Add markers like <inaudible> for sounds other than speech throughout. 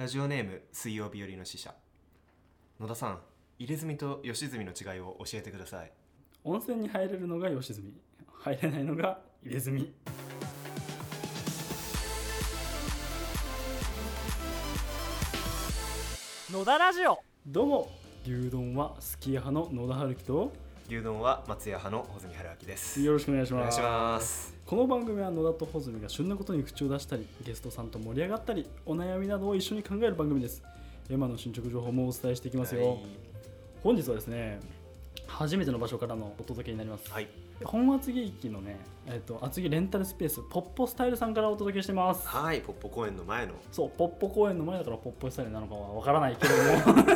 ラジオネーム水曜日よりの使者。野田さん入れ墨と吉住の違いを教えてください。温泉に入れるのが吉住入れないのが入れ墨。野田ラジオ。どうも牛丼はすき家派の野田春樹と牛丼は松屋派の穂積春明です。よろしくお願いします。この番組は野田と穂積が旬なことに口を出したりゲストさんと盛り上がったりお悩みなどを一緒に考える番組です。今の進捗情報もお伝えしていきますよ、本日はですね初めての場所からのお届けになります、はい。本厚木駅のね、えっと厚木レンタルスペースポッポスタイルさんからお届けしてます。はいポッポ公園の前の。そうポッポ公園の前だからポッポスタイルなのかはわからないけども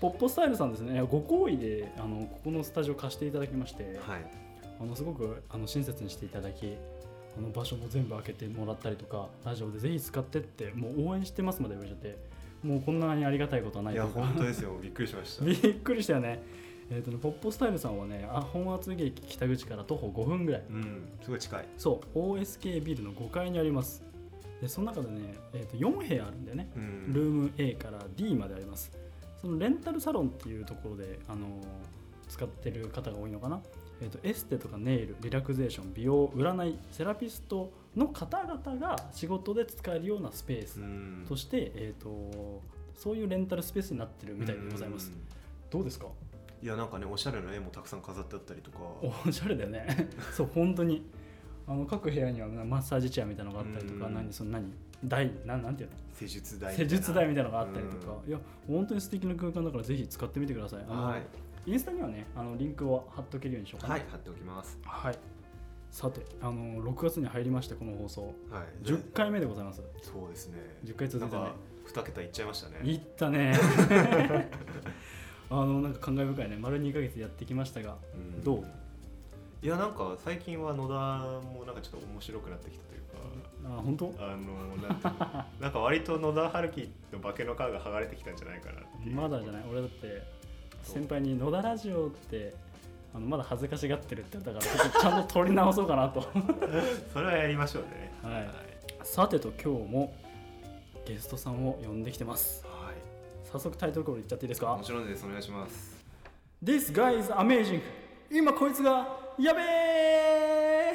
ポッポスタイルさんですね。ご好意であのここのスタジオ貸していただきまして、はい。あのすごくあの親切にしていただきあの場所も全部開けてもらったりとかラジオでぜひ使ってってもう応援してますまで言われちゃってもうこんなにありがたいことはないいや本当ですよ。びっくりしました。<laughs> びっくりしたよね。えーとねポッポスタイルさんはねあ本厚木駅北口から徒歩5分ぐらい。うん。すごい近い。そう。OSK ビルの5階にあります。でその中でね、えー、と4部屋あるんだよね。うん。ルーム A から D までありますそのレンタルサロンっていうところで、あのー使ってる方が多いのかな、えー、とエステとかネイルリラクゼーション美容占いセラピストの方々が仕事で使えるようなスペースうん。として、えー、とそういうレンタルスペースになってるみたいでございます。うん。どうですか？いやなんかねおしゃれな絵もたくさん飾ってあったりとか。おしゃれだよね。<laughs> そう本当に。あの各部屋にはマッサージチェアみたいなのがあったりとかうん。何その何？台なんなんていうの？施術台施術台みたいなのがあったりとか、ういや本当に素敵な空間だからぜひ使ってみてください。はい。インスタにはねあのリンクを貼っとけるようにしようかな。はい貼っておきます。はい。さてあの6月に入りましてこの放送。はい。10回目でございます。そうですね。10回続いたね。なんか2桁いっちゃいましたね。いったね。<laughs> あのなんか感慨深いね。丸2ヶ月やってきましたが、うん。どう？いやなんか最近は野田もなんかちょっと面白くなってきたというかあ本当？あのなんていうのなんか割と野田春樹の化けの皮が剥がれてきたんじゃないかなってまだじゃない。俺だって先輩に「野田ラジオ」ってあのまだ恥ずかしがってるって言ったからちょっとちゃんと取り直そうかなと。<laughs> それはやりましょうね。はい。さてと今日もゲストさんを呼んできてます。はい。早速タイトルコールいっちゃっていいですか？もちろんです。お願いします。This guy is amazing 今こいつがやべえ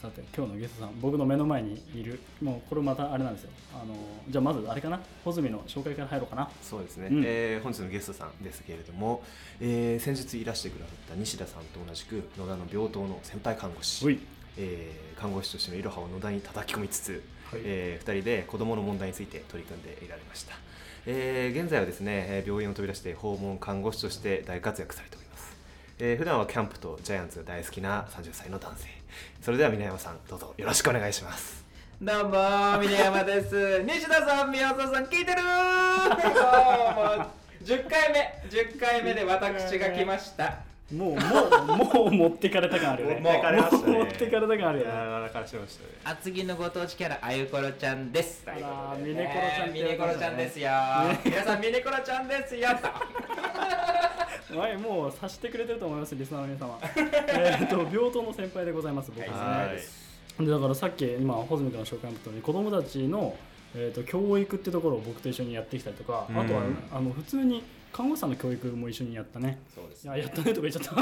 さて今日のゲストさん僕の目の前にいるもうこれまたあれなんですよ。あのじゃあまずあれかな？穂積の紹介から入ろうかな。そうですね、うん。えー本日のゲストさんですけれども、えー先日いらしてくださった西田さんと同じく野田の病棟の先輩看護師。えー看護師としてのいろはを野田に叩き込みつつ、はい。え2人で子どもの問題について取り組んでいられました、えー現在はですねえー病院を飛び出して訪問看護師として大活躍されております、えー普段はキャンプとジャイアンツが大好きな30歳の男性それでは峰山さんどうぞよろしくお願いしますどうもー、峰山です。<laughs> 西田さん、宮沢さん、聞いてるーもう10 <laughs> 回目、10回目で私が来ました。もうもうもう持ってかれた感あるよね持ってかれましたねもう持ってかれた感あるよねーからしましたね厚木のご当地キャラ、あゆころちゃんです。あらーミネコロちゃんミネコロちゃんですよ。皆さん、ミネコロちゃんですよ。はい、もう察してくれてると思います、リスナーの皆様。<laughs> えっと、病棟の先輩でございます、僕ですね。はいでだからさっき今穂積君の紹介もあったように子供たちの、えー、と教育ってところを僕と一緒にやってきたりとか、うんあとはあの普通に看護師さんの教育も一緒にやったね。そうですいややったねとか言っちゃった。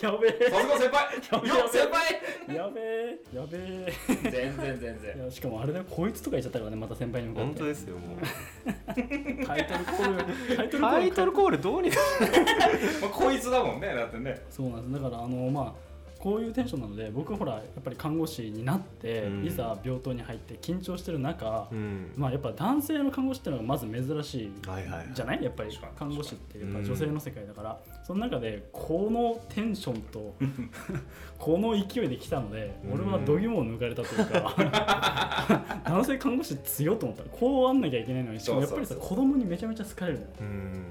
<laughs> やべえ。さすが先輩。よっ先輩。やべえ。やべえ。全然全い然。やしかもあれだよ。こいつとか言っちゃったからねまた先輩に向かって。本当ですよもう。<laughs> タイトルコールタイトルコール。タイトルコールどうにか。<laughs> まあ、こいつだもんね、だってね。そうなんです。だからあのまあこういうテンションなので僕ほらやっぱり看護師になって、うん。いざ病棟に入って緊張してる中、うん。まあやっぱ男性の看護師っていうのがまず珍しいじゃない？やっぱり看護師ってやっぱうん。女性の世界だから、その中でこのテンションと <laughs> この勢いで来たのでうん。俺は度肝を抜かれたというか <laughs> 男性看護師強いと思った。らこうあんなきゃいけないのにしかもやっぱりさ子供にめちゃめちゃ好かれるの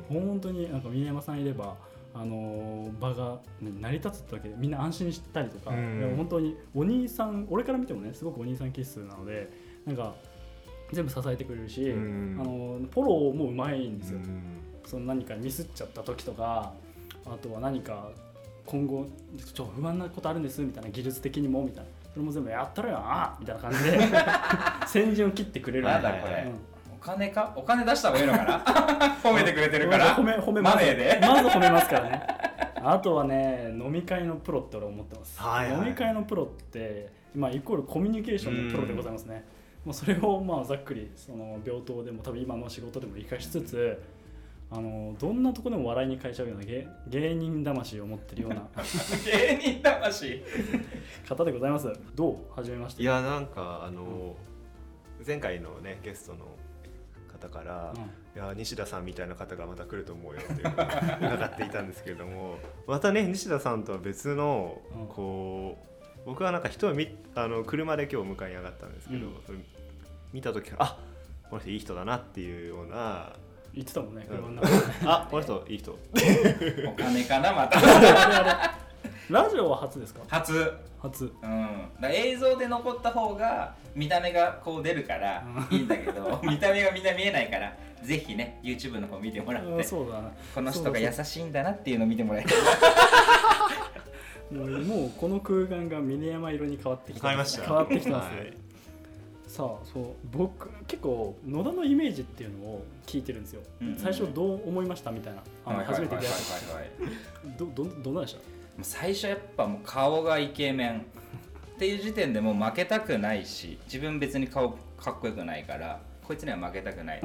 本当になんか峰山さんいればあのー場が、ね、成り立つってわけでみんな安心したりとか、うん。でも本当にお兄さん俺から見てもねすごくお兄さん気質なのでなんか全部支えてくれるし、うん。あのーフォローもうまいんですよ、うん。その何かミスっちゃった時とかあとは何か今後ちょっと不安なことあるんですみたいな技術的にもみたいな。それも全部やったらよあみたいな感じで <laughs> 先陣を切ってくれるなんだこれ。お金か？お金出した方がいいのかな？<laughs> 褒めてくれてるから。褒め褒めマます。ネーで。まず褒めますからね。あとはね飲み会のプロって俺思ってます、はいはい。飲み会のプロって、まあ、イコールコミュニケーションのプロでございますね。もうそれをまあざっくりその病棟でも多分今の仕事でも生かしつつあのどんなとこでも笑いに変えちゃうような芸芸人魂を持ってるような <laughs> 芸人魂？方でございます。どう？始めましたいやなんかあの前回のねゲストの方から、うん。いや西田さんみたいな方がまた来ると思うよっていうのを伺っていたんですけれどもまたね西田さんとは別のうん。こう僕はなんか人を見あの車で今日迎えに上がったんですけど、うん。それ見た時からあこの人いい人だなっていうような言ってたもんねうん。車の中で。あこの人いい人。お金かなまた <laughs> <laughs> ラジオは初ですか？初。初。うん、だ映像で残った方が見た目がこう出るからいいんだけど <laughs> 見た目がみんな見えないからぜひね YouTube の方見てもらってあそうだな。この人が優しいんだなっていうのを見てもらえるもうもうこの空間が峰山色に変わってきて変わりました。変わってきてますね、はい。さあそう。僕結構野田のイメージっていうのを聞いてるんですよ、うんうん最初どう思いました？みたいな。あの初めて出会ったどどどんなでした？最初やっぱもう顔がイケメン。っていう時点でもう負けたくないし自分別に顔かっこよくないからこいつには負けたくない。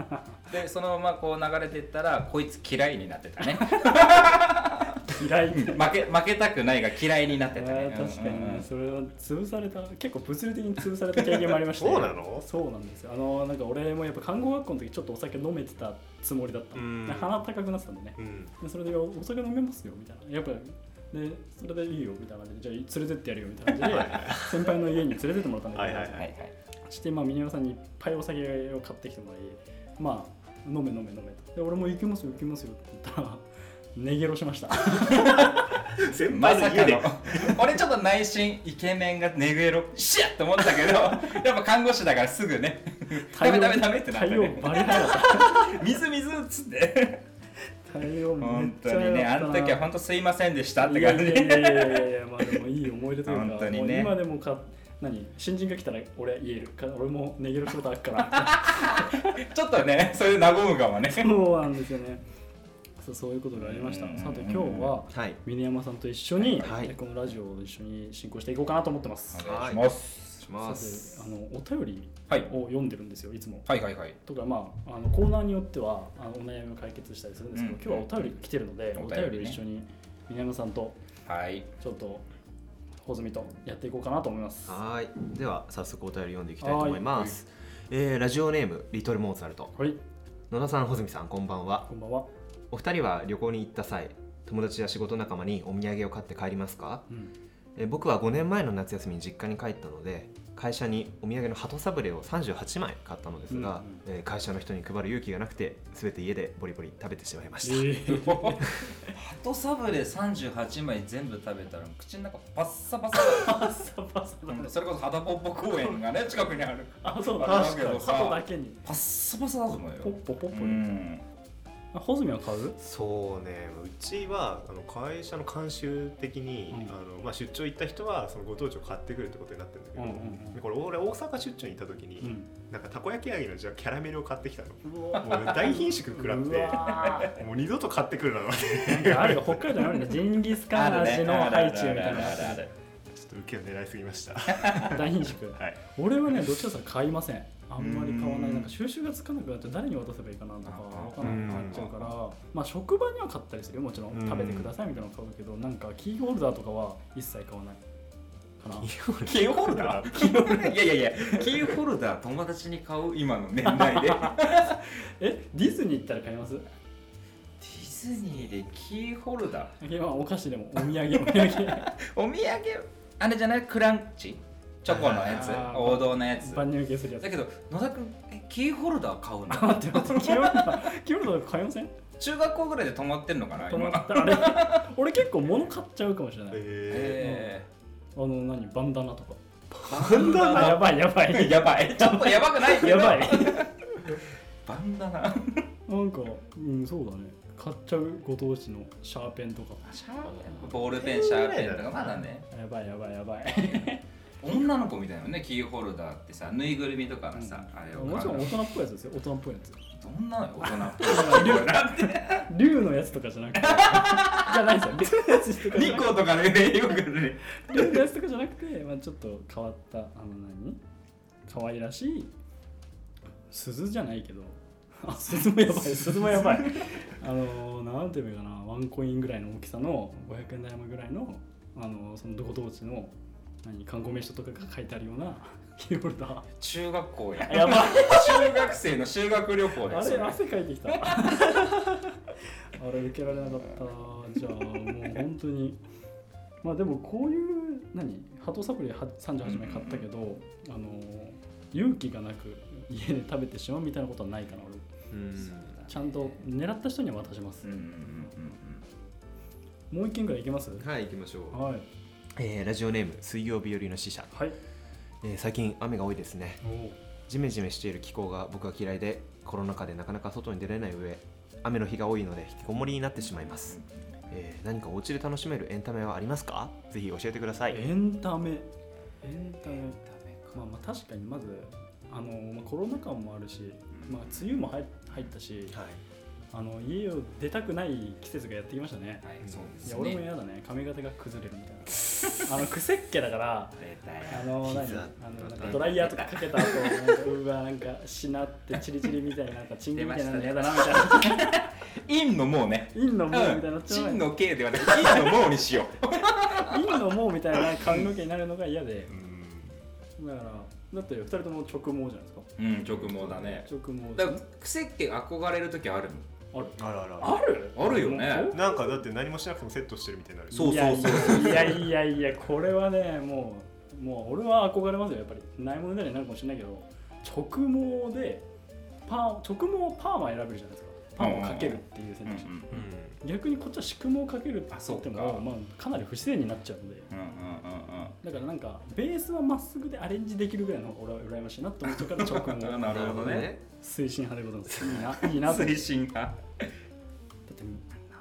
でそのままこう流れていったらこいつ嫌いになってたね。嫌い <laughs> 負け負けたくないが嫌いになってたね。確かにそれは潰された結構物理的に潰された経験もありまして。そうなの？そうなんですよ。あのなんか俺もやっぱ看護学校の時ちょっとお酒飲めてたつもりだった。鼻高くなってたんでね。うん。でそれでお酒飲めますよみたいな。やっぱでそれでいいよみたいな感じでじゃあ連れてってやるよみたいな感じで先輩の家に連れてってもらったんだけど、はいはいはい。はいしてまあ峰山さんにいっぱいお酒を買ってきてもらいまあ飲め飲め飲めと。で俺も行きますよ行きますよって言ったら寝ゲロしました。先輩の家で。の。俺ちょっと内心イケメンがネグエロシャッって思ったけど <laughs> やっぱ看護師だからすぐね。ダメダメダメってなってね。バリ早かった。<laughs> 水水っつって対応めっ本ちゃ当にねあの時は本当すいませんでしたって感じ。いやいやいやいやいやまあでもいい思い出というか本当にね。もう今でもか何？新人が来たら俺言える。か俺も寝ゲロしたことあるから。<laughs> ちょっとねそういう和むかもね。そうなんですよね。そうそういうことがありました。うん。さて今日ははい。峰山さんと一緒に、はい。このラジオを一緒に進行していこうかなと思ってます、お願いします。します。さてあのお便りはいを読んでるんですよいつも。はいはいはい。とかまああのコーナーによってはあのお悩みを解決したりするんですけど、うん今日はお便りが来てるので、おお便り一緒に峰山さんとはい。ちょっと穂積とやっていこうかなと思います。はい。では早速お便り読んでいきたいと思います、えーラジオネームリトルモーツァルト。はい。野田さん穂積さんこんばんは。こんばんは、お二人は旅行に行った際友達や仕事仲間にお土産を買って帰りますか？うん、えー僕は5年前の夏休みに実家に帰ったので会社にお土産の鳩サブレを38枚買ったのですが、えー会社の人に配る勇気がなくて全て家でボリボリ食べてしまいました、えーハトサブレ38枚全部食べたら口の中パッサパサパサパサだだ <laughs> それこそハタポッポ公園がね近くにある。あそうだ。確かに鳩だけに。パッサパサだと思うよ。ポッポポッうポん。あ穂積は買う？そうね。うちはあの会社の慣習的に、うん。あのまあ、出張行った人はそのご当地を買ってくるってことになってるんだけど、うんうんうん。でこれ俺大阪出張に行った時に、うん。なんかたこ焼き味のじゃあキャラメルを買ってきたの。もう大品種食らっうてわもう二度と買ってくるなと思ってなんかあるよ。北海道にあるんだジンギスカン味のハイチュウみたいな。やあるあるあるちょっと受けを狙いすぎました。つ <laughs> 大品種はい。俺はねどっちかというと買いませんあんまり買わなうんい。なんか収集がつかなくなって誰に渡せばいいかなとかあ分からなくなっちゃうからまあ職場には買ったりするよもちろん。うん。食べてくださいみたいなの買うけどなんかキーホルダーとかは一切買わないかな。キーホルダー？キーホルダー？いやいやいやキーホルダー友達に買う今の年代で。デ <laughs> えディズニー行ったら買います？ィズニーでキーホルダー？いやお菓子でもお土産お土産お土産？あれじゃない？クランチ？チョコのやつ王道のやつ。万人受けするやつ。だけど野田君えキーホルダー買うの？待って待ってキーホルダーキーホルダー買いません？中学校ぐらいで止まってんのかな今。と思ったらあれ？<laughs> 俺結構物買っちゃうかもしれない。ええあの何？バンダナとか。ー、バンダあやばいやばい。<laughs> やばい。ちょっとやばくない？け <laughs> どやばい。バンダナ。なんかうんそうだね。買っちゃうご当地のシャーペンとか。シャーペン。ボールペンシャーペンとかまだね。やばいやばいやばい女の子みたいなのねキーホルダーってさぬいぐるみとかのさ、あれをもちろん大人っぽいやつですよ大人っぽいやつ。どんな大人っぽいなって竜のやつとかじゃなくて。<laughs> じゃないですよ。竜のやつとかじ日光とかねよくねて竜のやつとかじゃなくて、まあ、ちょっと変わったあの何？可愛らしい鈴じゃないけど。あ鈴もやばい。<laughs> 鈴もやばい。あのなんていうのかな。ワンコインぐらいの大きさの500円玉ぐらいのあのそのどこどうちの何観光名所とかが書いてあるような <laughs> キーホルダー中学校や。<laughs> やばい。中学生の修学旅行ですあれ汗かいてきた。<laughs> あれ受けられなかった。じゃあもう本当に。まあでもこういう何？ハトサプリは38枚買ったけど、あの勇気がなく家で食べてしまうみたいなことはないかな俺。うん。ちゃんと狙った人には渡します。うんうんうんもう一件ぐらいいけます？はい行きましょう、はいえーラジオネーム水曜日よりの使者、はい。えー最近雨が多いですね。おジメジメしている気候が僕は嫌いでコロナ禍でなかなか外に出れない上雨の日が多いので引きこもりになってしまいます、えー何かお家で楽しめるエンタメはありますか？ぜひ教えてください。エンタメ。エンタメまあまあ確かにまずあの、まあ、コロナ禍もあるし、まあ、梅雨も入入ったしはい。あの家を出たくない季節がやってきましたね。はいそうですいや俺もね嫌だね。髪型が崩れるみたいな <laughs> あの癖っ気だからあの何？膝あのなんかドライヤーとかかけた後なんかうわなんかしなってチリチリみたいななんかチンゲみたいなの嫌だなみたいな。陰のもうね。陰のもうみたいになっうんちゃう真の形ではなく陰のもうにしよ陰のもうみたいな髪の毛になるのが嫌で。うん。だからだって二人とも直毛じゃないですか。ううん直毛だね。直毛。だから癖っ気憧れる時あるある？あらあらある。ある？よね。本なんかだって何もしなくてもセットしてるみたいになる。そういやいやいやいやこれはねもうもう俺は憧れますよやっぱり。ないものねだりになるかもしれないけど直毛でパー直毛パーマ選べるじゃないですか。パーマをかけるっていう選択肢、うん。うん逆にこっちは宿毛をかけるってあそうか。言ってもまあ、かなり不自然になっちゃうので。うんうんうんだからなんかベースはまっすぐでアレンジできるぐらいの方が俺は羨ましいなと思っちゃうから直毛あなるほどね。推進派でございます。いいな。いいなとだって推進派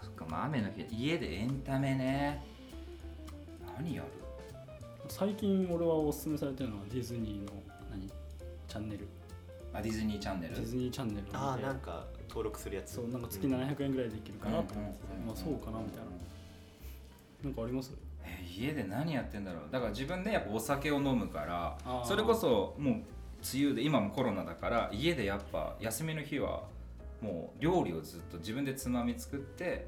そっかまあ雨の日家でエンタメね。何やる？最近俺はおすすめされてるのはディズニーの何？チャンネル。あディズニーチャンネル？ディズニーチャンネルあなんか登録するやつ。そうなんか月700円ぐらいできるかなと思ってて、うん。まあそうかなみたいな。なんかあります？え家で何やってんだろう？だから自分でやっぱお酒を飲むからそれこそもう梅雨で今もコロナだから家でやっぱ休みの日はもう料理をずっと自分でつまみ作って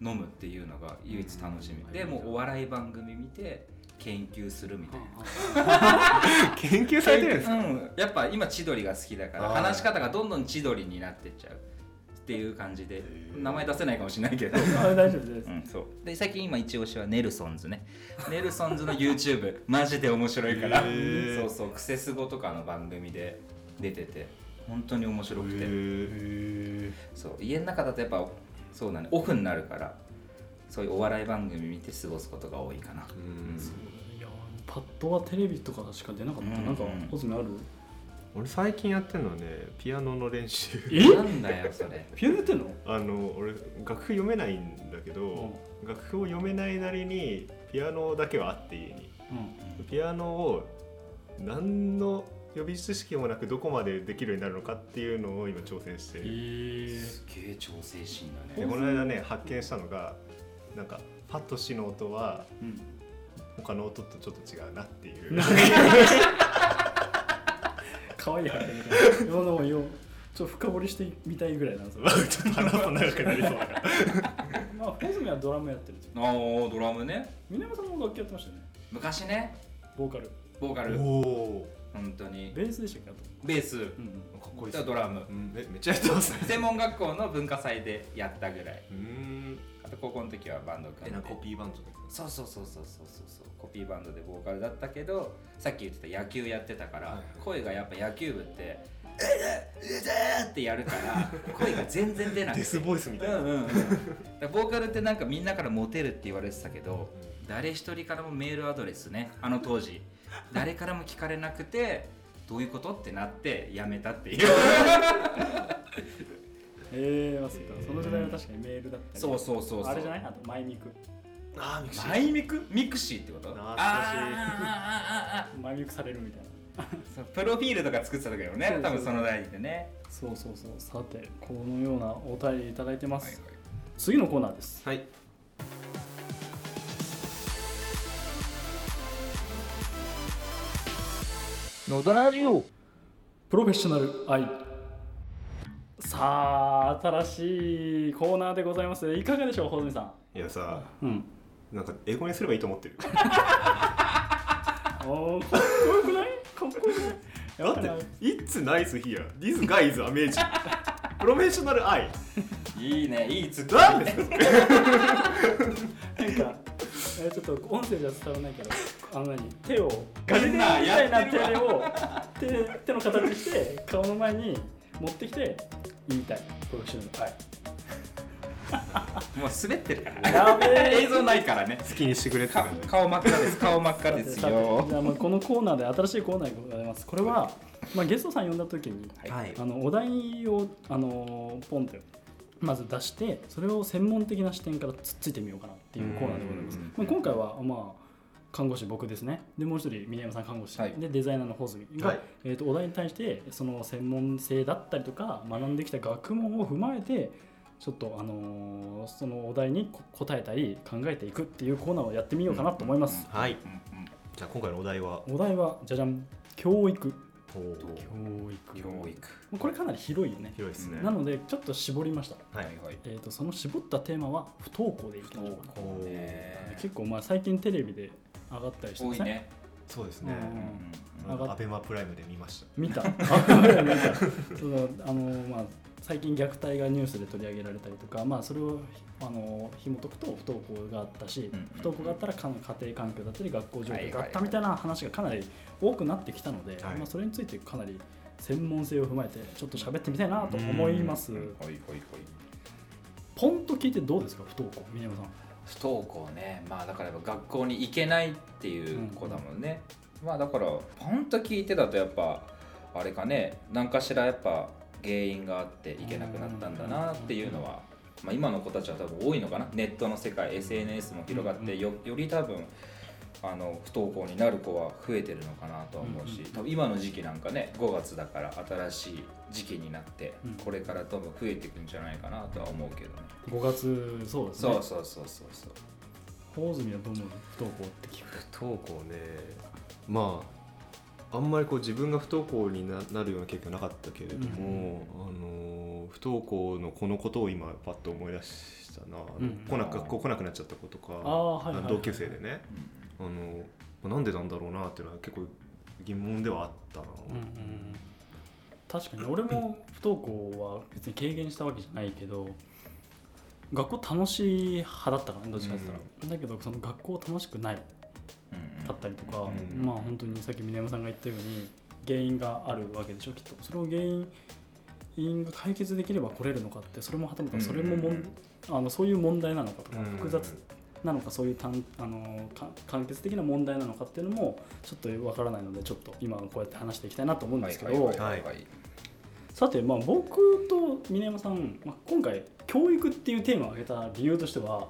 飲むっていうのが唯一楽しみ、うん。でもうお笑い番組見て研究するみたいな。<laughs> <laughs> 研究されてるんですか？うん、やっぱ今千鳥が好きだから話し方がどんどん千鳥になってっちゃうっていう感じでー。名前出せないかもしれないけど、<laughs> あ大丈夫です、うん、そう。で最近今一押しはネルソンズね。ネルソンズの YouTube <laughs> マジで面白いから。そうそうクセスゴとかの番組で出てて本当に面白くて。へそう。家の中だとやっぱそうなんオフになるからそういうお笑い番組見て過ごすことが多いかな。ーうん。そういやパッドはテレビとかしか出なかった、うんなんかおすすめある？俺最近やってるのはねピアノの練習。え？なんだよそれ。ピアノやってんの？あの俺楽譜読めないんだけど、楽譜を読めないなりにピアノだけはあって家に。うん。ピアノを何の予備知識もなくどこまでできるようになるのかっていうのを今挑戦してえる。ー、すげえ調整心だでねこの間ね発見したのがなんかファとシの音はうん。他の音とちょっと違うなっていう可愛い発見みたいな。今のもよちょっと深掘りしてみたいぐらいなんですよちょっと話すと長くなりそうだから。まあホズメはドラムやってるんですよああドラムね。さんも楽器やってましたよね。昔ね。ボーカル。ボーカル。おお本当に。ベースでしたっけあと。ベース。うんかっこいいっすドラム。うん。めめっちゃやってますね。専門学校の文化祭でやったぐらい。うん。あと高校の時はバンド組んで。えなコピーバンドそうそうそうそうそうそうそう。コピーバンドでボーカルだったけどさっき言ってた野球やってたから、声がやっぱ野球部って「え！ええ！ってやるから <laughs> 声が全然出なくて。デスボイスみたいな、うんうんうボーカルってなんかみんなからモテるって言われてたけど誰一人からもメールアドレスねあの当時。誰からも聞かれなくてどういうこと？ってなってやめたっていう <laughs> えー、まあそうか。その時代は確かにメールだったり。そうそうそうそう。あれじゃない？あとマイミク。あーミクシー。マイミク？ミクシーってこと？懐かしい。あーあーあーあーあマイミクされるみたいな。ーそうプロフィールとか作ってた時よね多分その代でね。そうそうそう。さてこのようなお便りいただいてます、はいはい。次のコーナーです。はい。野田ラジオ。プロフェッショナル愛さあ新しいコーナーでございます。いかがでしょう穂積さいやさんうん。なんか英語にすればいいと思ってる。<laughs> おーかっこよくない？かっこよくない？<laughs> だやって「It's nice here This guy is amazing」プロフェッショナルアイいいねいいツッコミ何ですか <laughs> なんかえちょっと音声じゃ伝わらないけどあの何？手をガリレオみたいな手を手手の形にして顔の前に持ってきて言いたいプロフェッショナル愛もう滑ってるからやべえ映像ないからね。好きにしてくれってか感じ。顔真っ赤です。顔真っ赤ですよ。<laughs> じゃあまあこのコーナーで新しいコーナーでございます。これは、まあ、ゲストさん呼んだ時にはい。あのお題をあのポンとまず出してそれを専門的な視点からつっついてみようかなっていうコーナーでございます。うん、まあ、今回はまあ看護師僕ですね。でもう一人峰山さん看護師、はい。でデザイナーの穂積が、はい。えー、とお題に対してその専門性だったりとか学んできた学問を踏まえてちょっと、あのーそのお題にこ答えたり考えていくっていうコーナーをやってみようかなと思います、はい。うんうん。じゃあ今回のお題は？お題はじゃじゃん。教育。教育。教育。これかなり広いよね、広いですね。なのでちょっと絞りました、はいはいえー、とその絞ったテーマは不登校でいきましょう結構まあ最近テレビで上がったりしてますね多いね。そうですね。うん。アベマプライムで見ました。見た。そのあのまあ最近虐待がニュースで取り上げられたりとか、まあ、それをあの紐解くと不登校があったし、うんうん不登校があったらか家庭環境だったり学校状況があっはいはい。はいたみたいな話がかなり多くなってきたので、はい。まあ、それについてかなり専門性を踏まえてちょっと喋ってみたいなと思います。はいはいはい。ポンと聞いてどうですか不登校？峰山さん不登校ね。まあだからやっぱ学校に行けないっていう子だもんね、まあだからポンと聞いてだとやっぱあれかね。何かしらやっぱ原因があって行けなくなったんだなっていうのは、まあ、今の子たちは多分多いのかな。ネットの世界 SNS も広がってよより多分あの不登校になる子は増えてるのかなとは思うし、多分今の時期なんかね5月だから新しい時期になって、うん。これから多分増えていくんじゃないかなとは思うけどね、5月そうですね。そうそうそうそうそう。大泉はどう思う不登校って聞く？不登校ね。まああんまりこう自分が不登校にななるような経験はなかったけれども、あの不登校のこのことを今パッと思い出したな、うん。来な学校来なくなっちゃった子とかああはいはいはい同級生でねあのなんでなんだろうなっていうのは結構疑問ではあったな、うんうん。確かに俺も不登校は別に軽減したわけじゃないけど学校楽しい派だったからねどっちかって言ったら、だけどその学校楽しくないうんかったりとか、うんまあ本当にさっき峰山さんが言ったように原因があるわけでしょきっと。それを原因原因が解決できれば来れるのかってそれもはたまたそれももん、うんあのそういう問題なのかとか、うん。複雑なのかそういう単あのか完結的な問題なのかっていうのもちょっとわからないのでちょっと今こうやって話していきたいなと思うんですけど、はいはいはいはい。さて、まあ、僕と峰山さん、まあ、今回教育っていうテーマを挙げた理由としては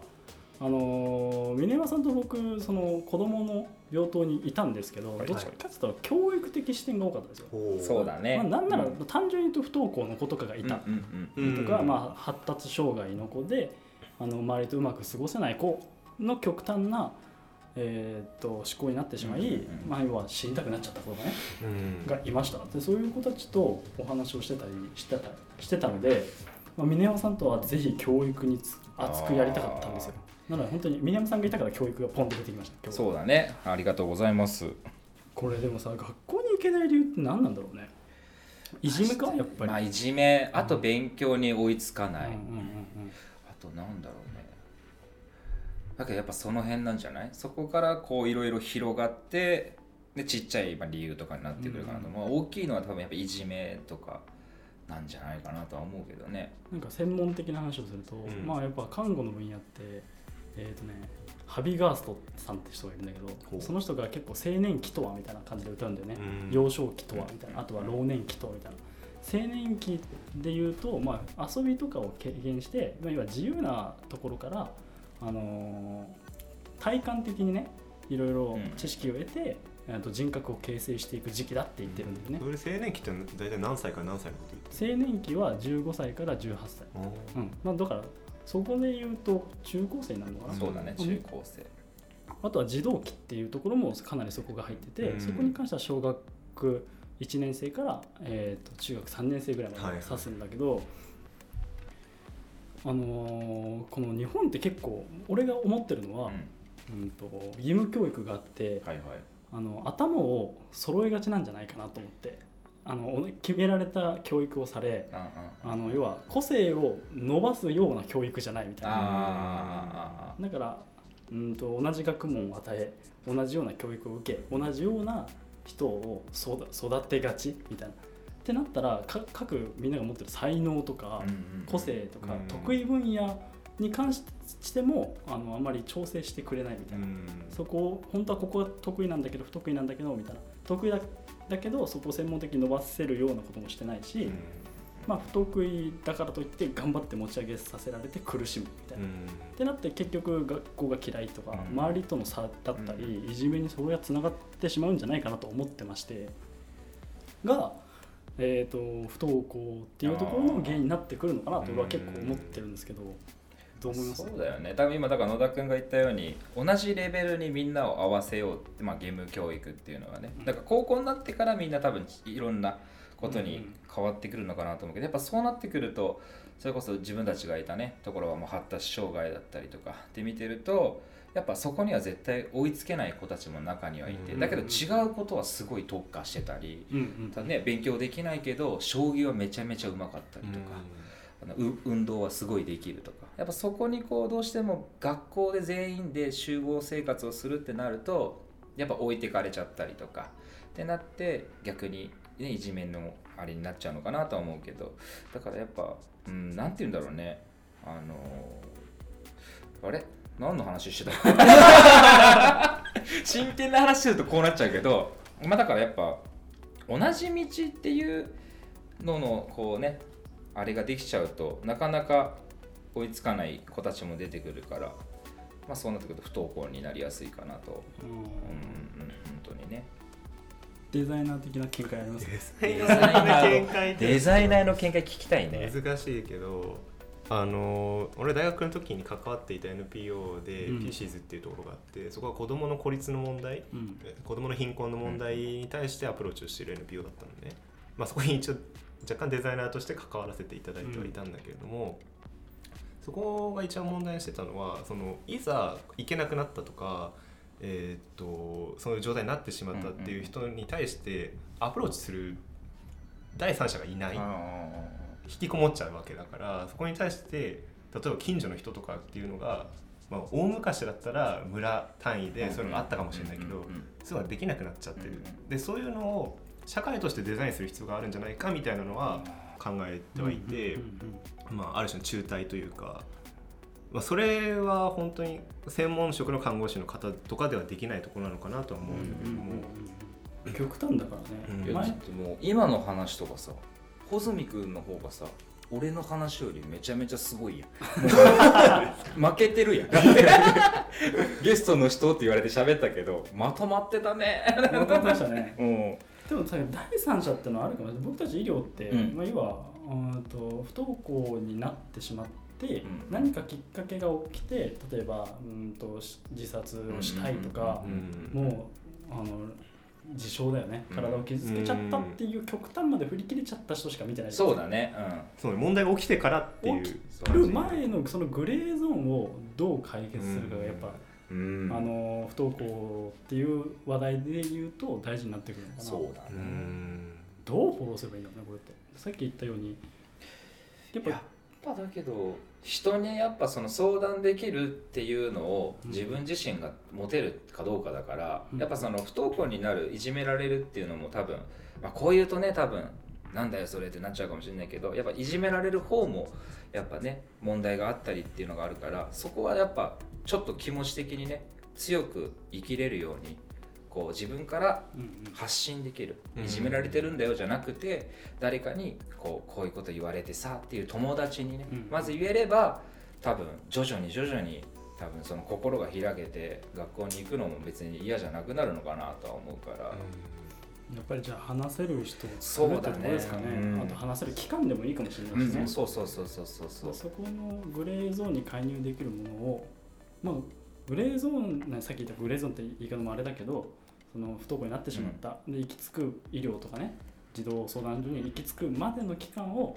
あのー峰山さんと僕その子供の病棟にいたんですけど、はいどっちかっていうと教育的視点が多かったんですよ。ほそうだね、まあ、なんならうん。単純に言うと不登校の子とかがいた。うんうんうんとか、まあ、発達障害の子であの周りとうまく過ごせない子の極端な、えー、と思考になってしまい、うんうんうん。まあ、要は死にたくなっちゃった子がねうん。がいました。でそういう子たちとお話をしてたりしてたしてたので、まあ、峰山さんとはぜひ教育につ熱くやりたかったんですよ。なので本当に峰山さんがいたから教育がポンと出てきましたそうだね。ありがとうございます。これでもさ学校に行けない理由って何なんだろうね。いじめかやっぱり、まあいじめ。あと勉強に追いつかない、うんうんうんあとなんだろう。ねだけどやっぱその辺なんじゃない？そこからこういろいろ広がってでちっちゃいまあ理由とかになってくるかなと、うん。まあ、大きいのは多分やっぱいじめとかなんじゃないかなとは思うけどね。なんか専門的な話をすると、ん。まあやっぱ看護の分野ってえっ、とねハビガーストさんって人がいるんだけほどう。その人が結構青年期とはみたいな感じで歌うんだよね、うん。幼少期とはみたいな。あとは老年期とはみたいな。青年期でいうと、まあ、遊びとかを軽減して、まあ、要は自由なところから、あのー体感的にねいろいろうん。知識を得て、えーと人格を形成していく時期だって言ってるんだよね、それ青年期って大体何歳から何歳のこと言って青年期は15歳から18歳、るうん。まあ、だからそこで言うと中高生になるのかな、そうだねうん。中高生。あとは児童期っていうところもかなりそこが入ってて、うん。そこに関しては小学1年生から、えー、と中学3年生ぐらいまでを指すんだけど、あのーこの日本って結構俺が思ってるのは、うん、と義務教育があってはいはいあの頭を揃えがちなんじゃないかなと思ってあのお決められた教育をされうんうんあの要は個性を伸ばすような教育じゃないみたいな。あだからうんと同じ学問を与え同じような教育を受け同じような人を育育てがちみたいな。ってなったらか各みんなが持ってる才能とか個性とかうん。得意分野に関してもあのあまり調整してくれないみたいな。そこを本当はここが得意なんだけど不得意なんだけどみたいな。得意だだけどそこを専門的に伸ばせるようなこともしてないし、まあ、不得意だからといって頑張って持ち上げさせられて苦しむみたいな。ってなって結局学校が嫌いとか、うん。周りとの差だったり、いじめにそれがつながってしまうんじゃないかなと思ってまして。が、えー、と不登校っていうところの原因になってくるのかなと俺は結構思ってるんですけど、どう思います？そうだよね。多分今だから野田君が言ったように同じレベルにみんなを合わせようって、まあ、義務教育っていうのはね。だから高校になってからみんな多分いろんなことに変わってくるのかなと思うけどやっぱそうなってくるとそれこそ自分たちがいたねところはもう発達障害だったりとか。って見てるとやっぱそこには絶対追いつけない子たちも中にはいてうんだけど違うことはすごい特化してたりただね勉強できないけど将棋はめちゃめちゃうまかったりとか。あのう運動はすごいできるとか。やっぱそこにこうどうしても学校で全員で集合生活をするってなるとやっぱ置いてかれちゃったりとか。ってなって逆に、ね、いじめのあれになっちゃうのかなとは思うけどだからやっぱ、うん、なんて言うんだろうね。あのあれ？何の話してた？<laughs> 真剣な話するとこうなっちゃうけどまあだからやっぱ同じ道っていうののこうねあれができちゃうとなかなか追いつかない子たちも出てくるから、まあ、そうなってくると不登校になりやすいかなと、うん。うんうん、本当にねデザイナー的な見解ありますか？デザイナーの見解。デザイナーの見解聞きたいね。難しいけどあの俺大学の時に関わっていた NPO でうん。PCs っていうところがあって、そこは子どもの孤立の問題うん。子どもの貧困の問題に対してアプローチをしている NPO だったのね、まあ、そこに一応若干デザイナーとして関わらせていただいてはいたんだけれども、そこが一番問題にしてたのはそのいざ行けなくなったとか、えーっとそういう状態になってしまったっていう人に対してアプローチする第三者がいない。引きこもっちゃうわけだからそこに対して例えば近所の人とかっていうのが、まあ、大昔だったら村単位でそういうのがあったかもしれないけど、そういうのができなくなっちゃってる、うんでそういうのを社会としてデザインする必要があるんじゃないかみたいなのは考えてはいて、まあ、ある種の中退というか、まあ、それは本当に専門職の看護師の方とかではできないところなのかなとは思う。んだけども、うん。極端だからね、うん。前。ってもう今の話とかさ穂積君の方がさ俺の話よりめちゃめちゃすごいやん。<laughs> 負けてるやん。<laughs> ゲストの人って言われて喋ったけどまとまってたね。分かりましたね。<laughs> うん。でもさ第三者ってのはあるかも。しれない僕たち医療って、うん。まあ、要はうんと不登校になってしまって、ん何かきっかけが起きて例えばうんとし自殺をしたいとかう、んもうあの自傷だよね。うん。体を傷つけちゃったっていう極端まで振り切れちゃった人しか見てないそうだね。そうね問題が起きてからっていう。起うんる前のそのグレーゾーンをどう解決するかがやっぱ、うん。あの不登校っていう話題で言うと大事になってくるのかな。そうだうねん。どうフォローすればいいんだろうねこれって。さっき言ったように。やっぱやっぱだけど人にやっぱその相談できるっていうのをうん自分自身が持てるかどうかだから、うん。やっぱその不登校になるいじめられるっていうのも多分、まあ、こう言うとね多分なんだよそれってなっちゃうかもしれないけどやっぱいじめられる方もやっぱね問題があったりっていうのがあるからそこはやっぱちょっと気持ち的にね強く生きれるようにこう自分から発信できるうんいじめられてるんだよじゃなくて誰かにこうこういうこと言われてさっていう友達にね、うんまず言えれば多分徐々に徐々に多分その心が開けて学校に行くのも別に嫌じゃなくなるのかなとは思うから、やっぱりじゃあ話せる人をそうだね。作るってところですかね。うん。あと話せる期間でもいいかもしれうないしね、んそうそうそうそうそうそうそこのグレーゾーンに介入できるものをまあグレーゾーンねさっき言ったグレーゾーンって言い方もあれだけどその不登校になってしまった、で行き着く医療とかね。児童相談所に行き着くまでの期間を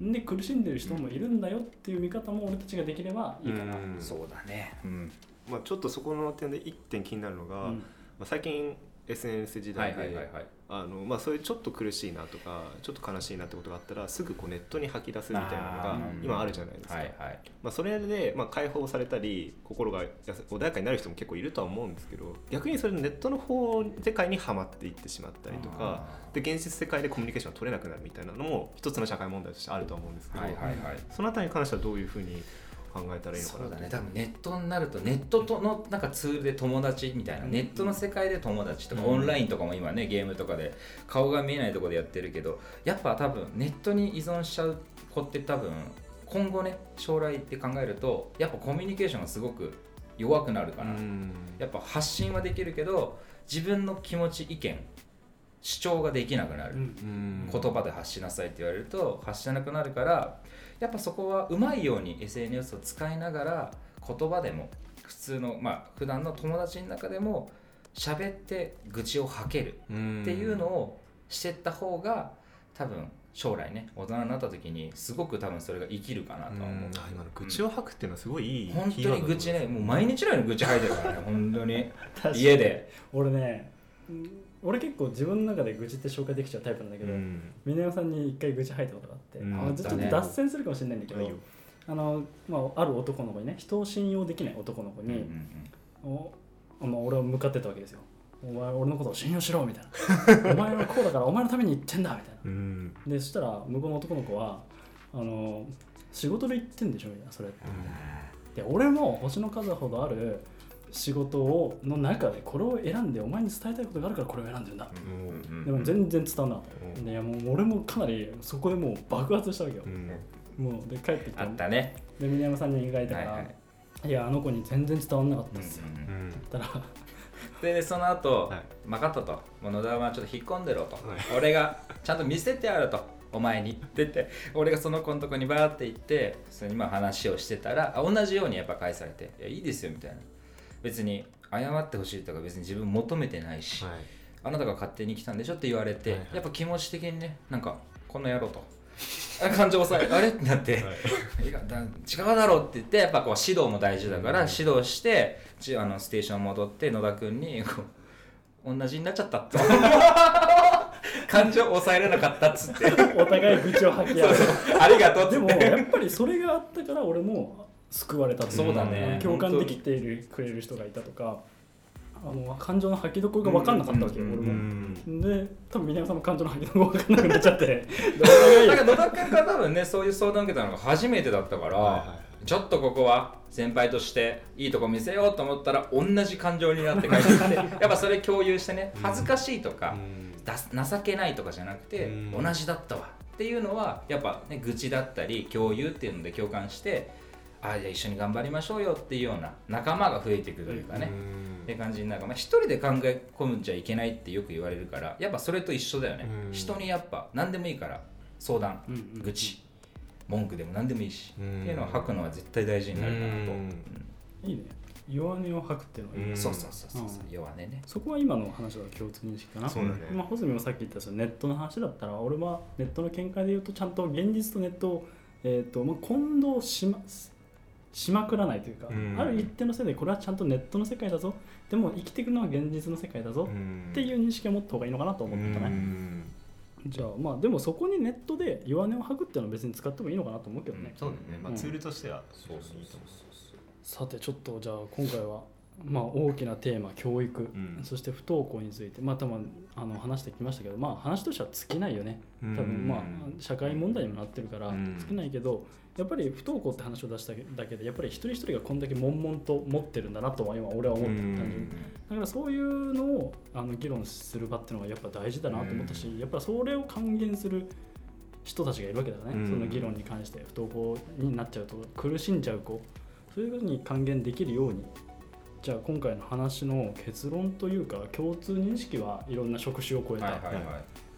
で苦しんでる人もいるんだよっていう見方も俺たちができればいいかな、うん。そうだね。うん。まあ、ちょっとそこの点で一点気になるのが、うん。まあ、最近 SNS 時はい代ではいはいはいあのまあそういうちょっと苦しいなとかちょっと悲しいなってことがあったらすぐこうネットに吐き出すみたいなのが今あるじゃないですか、はいはい。まあ、それでまあ解放されたり心が穏やかになる人も結構いるとは思うんですけど逆にそれネットの方世界にはまっていってしまったりとかで現実世界でコミュニケーションが取れなくなるみたいなのも一つの社会問題としてあると思うんですけど、はいはいはい。そのあたりに関してはどういうふうに考えたらいいのかなそうだね多分ネットになるとネットとのなんかツールで友達みたいな、うん。ネットの世界で友達とか、うん。オンラインとかも今ねゲームとかで顔が見えないところでやってるけどやっぱ多分ネットに依存しちゃう子って多分今後ね将来って考えるとやっぱコミュニケーションがすごく弱くなるかな、うん。やっぱ発信はできるけど自分の気持ち意見主張ができなくなる、言葉で発しなさいって言われると発しなくなるからやっぱそこはうまいように SNS を使いながら言葉でも普通のまあ普段の友達の中でも喋って愚痴を吐けるっていうのをしてった方が多分将来ね大人になった時にすごく多分それが生きるかなとは思う、今の愚痴を吐くっていうのはすごいいい本キーワードだと思います。当に愚痴ねもう毎日のように愚痴吐いてるからね本当 <laughs> に。家で。俺ねうん俺結構自分の中で愚痴って紹介できちゃうタイプなんだけど、うん。峰山さんに一回愚痴吐いたことがあって、うん。あちょっと脱線するかもしれないんだけど、あのまあ、ある男の子にね人を信用できない男の子うんうんに、おまあ、俺は向かってったわけですよ。お前俺のことを信用しろみたいな。<laughs> お前はこうだからお前のために言ってんだみたいな。うん。でそしたら向こうの男の子はあの仕事で言ってんでしょみたいなそれで俺も星の数ほどある仕事をの中でこれを選んでお前に伝えたいことがあるからこれを選んでるんだ、うんうん。うんでも全然伝わんなかっうん。た、でいやもう俺もかなりそこでもう爆発したわけよ。う、ん。もうで帰ってきてあったね。で峰山さんに描いたから、はいはい。いやあの子に全然伝わんなかったうんっすよ、うんうんうん。だったら。でその後、はい。分かったと。もう野田はちょっと引っ込んでろと、はい。俺がちゃんと見せてやると。お前にって言って俺がその子のとこにバーって行ってそれにまあ話をしてたらあ同じようにやっぱ返されて「いやいいですよ」みたいな別に謝ってほしいとか別に自分求めてないし、はい。あなたが勝手に来たんでしょって言われて、はいはい。やっぱ気持ち的にねなんかこの野郎と。あ <laughs> 感情を抑え <laughs> あれ？ってなって、い。やだ違うだろうって言ってやっぱこう指導も大事だからうん。指導してちあのステーション戻って野田君にこう同じになっちゃったって <laughs> 感情を抑えれなかったっつって。お互い愚痴を吐き合う。ありがとうっつでもってやっぱりそれがあったから俺も救われたといそうだね。共感できているくれる人がいたとか。あの感情の吐きどころが分かんなかったわけよ、俺も。んで多分峰山さんも感情の吐きどころが分かんなくなっちゃって。<laughs> だから野田君が多分ねそういう相談を受けたのが初めてだったから、はいはいはい。ちょっとここは先輩としていいとこ見せようと思ったら同じ感情になって帰ってきて <laughs> やっぱそれ共有してね恥ずかしいとか、情けないとかじゃなくて、うん。同じだったわ。っていうのはやっぱね愚痴だったり共有っていうので共感してああじゃあ一緒に頑張りましょうよっていうような仲間が増えていくというかね、って感じになる。から、まあ、一人で考え込むんじゃいけないってよく言われるからやっぱそれと一緒だよね、うん。人にやっぱ何でもいいから相談、うんうん愚痴文句でも何でもいいし、うんっていうのを吐くのは絶対大事になるかなと、うん。いいね。弱音を吐くっていうのはいい、うん。そうそうそうそう、う。ん。弱音ね。そこは今の話は共通認識かな。そうだね。まあ、穂積もさっき言ったそのネットの話だったら俺はネットの見解で言うとちゃんと現実とネットを、えーとまあ、混同しましまくらないというか、うん。ある一定のせいでこれはちゃんとネットの世界だぞ。でも生きていくのは現実の世界だぞ。っていう認識を持った方がいいのかなと思ったね、うん。じゃあまあでもそこにネットで弱音を吐くっていうのは別に使ってもいいのかなと思うけどね、そうだね。まあうん。ツールとしてはそうそういいと思さてちょっとじゃあ今回はまあ大きなテーマ教育、ん。そして不登校についてまあ多分あの話してきましたけどまあ話としては尽きないよね。多多分まあ社会問題にもなってるからうん。尽きないけどやっぱり不登校って話を出しただけでやっぱり一人一人がこんだけ悶々と持ってるんだなとは今俺は思ったうん。単純に。だからそういうのをあの議論する場っていうのがやっぱ大事だなと思ったしやっぱそれを還元する人たちがいるわけだね、うん。その議論に関して不登校になっちゃうと苦しんじゃう子。そういうことに還元できるようにじゃあ今回の話の結論というか共通認識はいろんな職種を超えた、はいはいはい。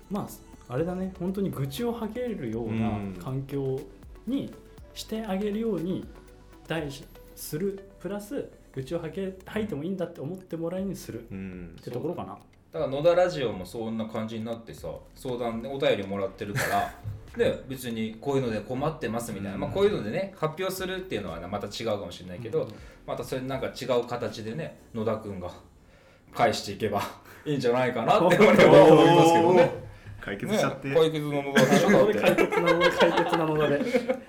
まああれだね。本当に愚痴を吐けるようなうん。環境にしてあげるように大事するプラス愚痴を吐け吐いてもいいんだって思ってもらいにするっうん。てところかな。だから野田ラジオもそんな感じになってさ相談でお便りもらってるから <laughs> で別にこういうので困ってますみたいな、うん。まあ、こういうのでね発表するっていうのはねまた違うかもしれないけど、うん。またそれなんか違う形でね野田君が返していけば <laughs> いいんじゃないかなって俺は思いますけどね。解決しちゃって、ね解決の野田でしょだこれ解。決なの解決なのだで。<laughs>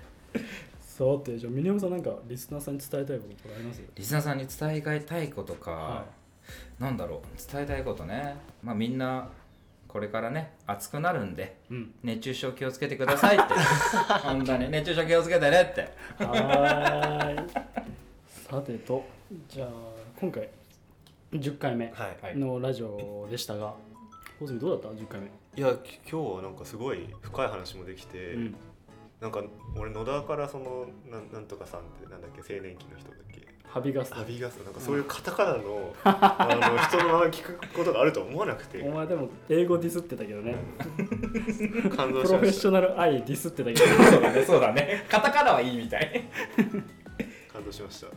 さてじゃあ峰山さんなんかリスナーさんに伝えたいこととかあります？リスナーさんに伝えたいことか、はなんだろう。伝えたいことね。まあみんなこれからね暑くなるんでうん。熱中症気をつけてくださいって。<laughs> 本当に。熱中症気をつけてねって。はーい。さてとじゃあ今回10回目のラジオでしたが小泉どうだった？10回目いやき今日はなんかすごい深い話もできて、うん。なんか俺野田からそのなんなんとかさんってなんだっけ青年期の人だっけ？ハビガスアビガスなんかそういうカタカナの, <laughs> あの人の名前聞くことがあるとは思わなくて。お前でも英語ディスってたけどね。感動プロフェッしましたショナルアイディスってたけどそうだね。そうだね。カタカナはいいみたい、感動しました。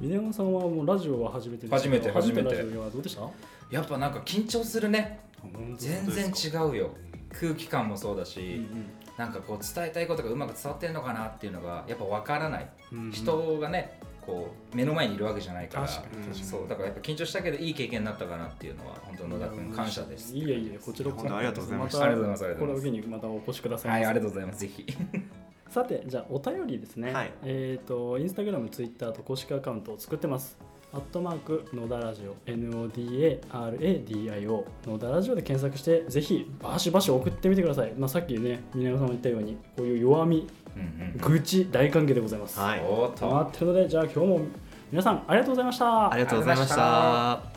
峰山さんはもうラジオは初めて初めて初めて。ラジオはどうでした？やっぱなんか緊張するね。全然違うよ。空気感もそうだし、なんかこう伝えたいことがうまく伝わってるのかなっていうのがやっぱ分からない、うんうん。人がねこう目の前にいるわけじゃないから確かに確かに。そうだからやっぱ緊張したけどいい経験になったかなっていうのは本当野田君感謝です。いえいえこちらこそ。本当ありがとうございましたたありがとうございます。これを機にまたお越しくださいはいありがとうございます。ぜひ。さてじゃあお便りですね、はい。えっ、とインスタグラムツイッターと公式アカウントを作ってますアットマーク野田ラジオ NODARADIO 野田ラジオで検索してぜひバシバシ送ってみてください、まあ、さっきね峰山さんも言ったようにこういう弱みうん愚痴大歓迎でございます、はい。と。待ってるのでじゃあ今日も皆さんありがとうございました。ありがとうございました「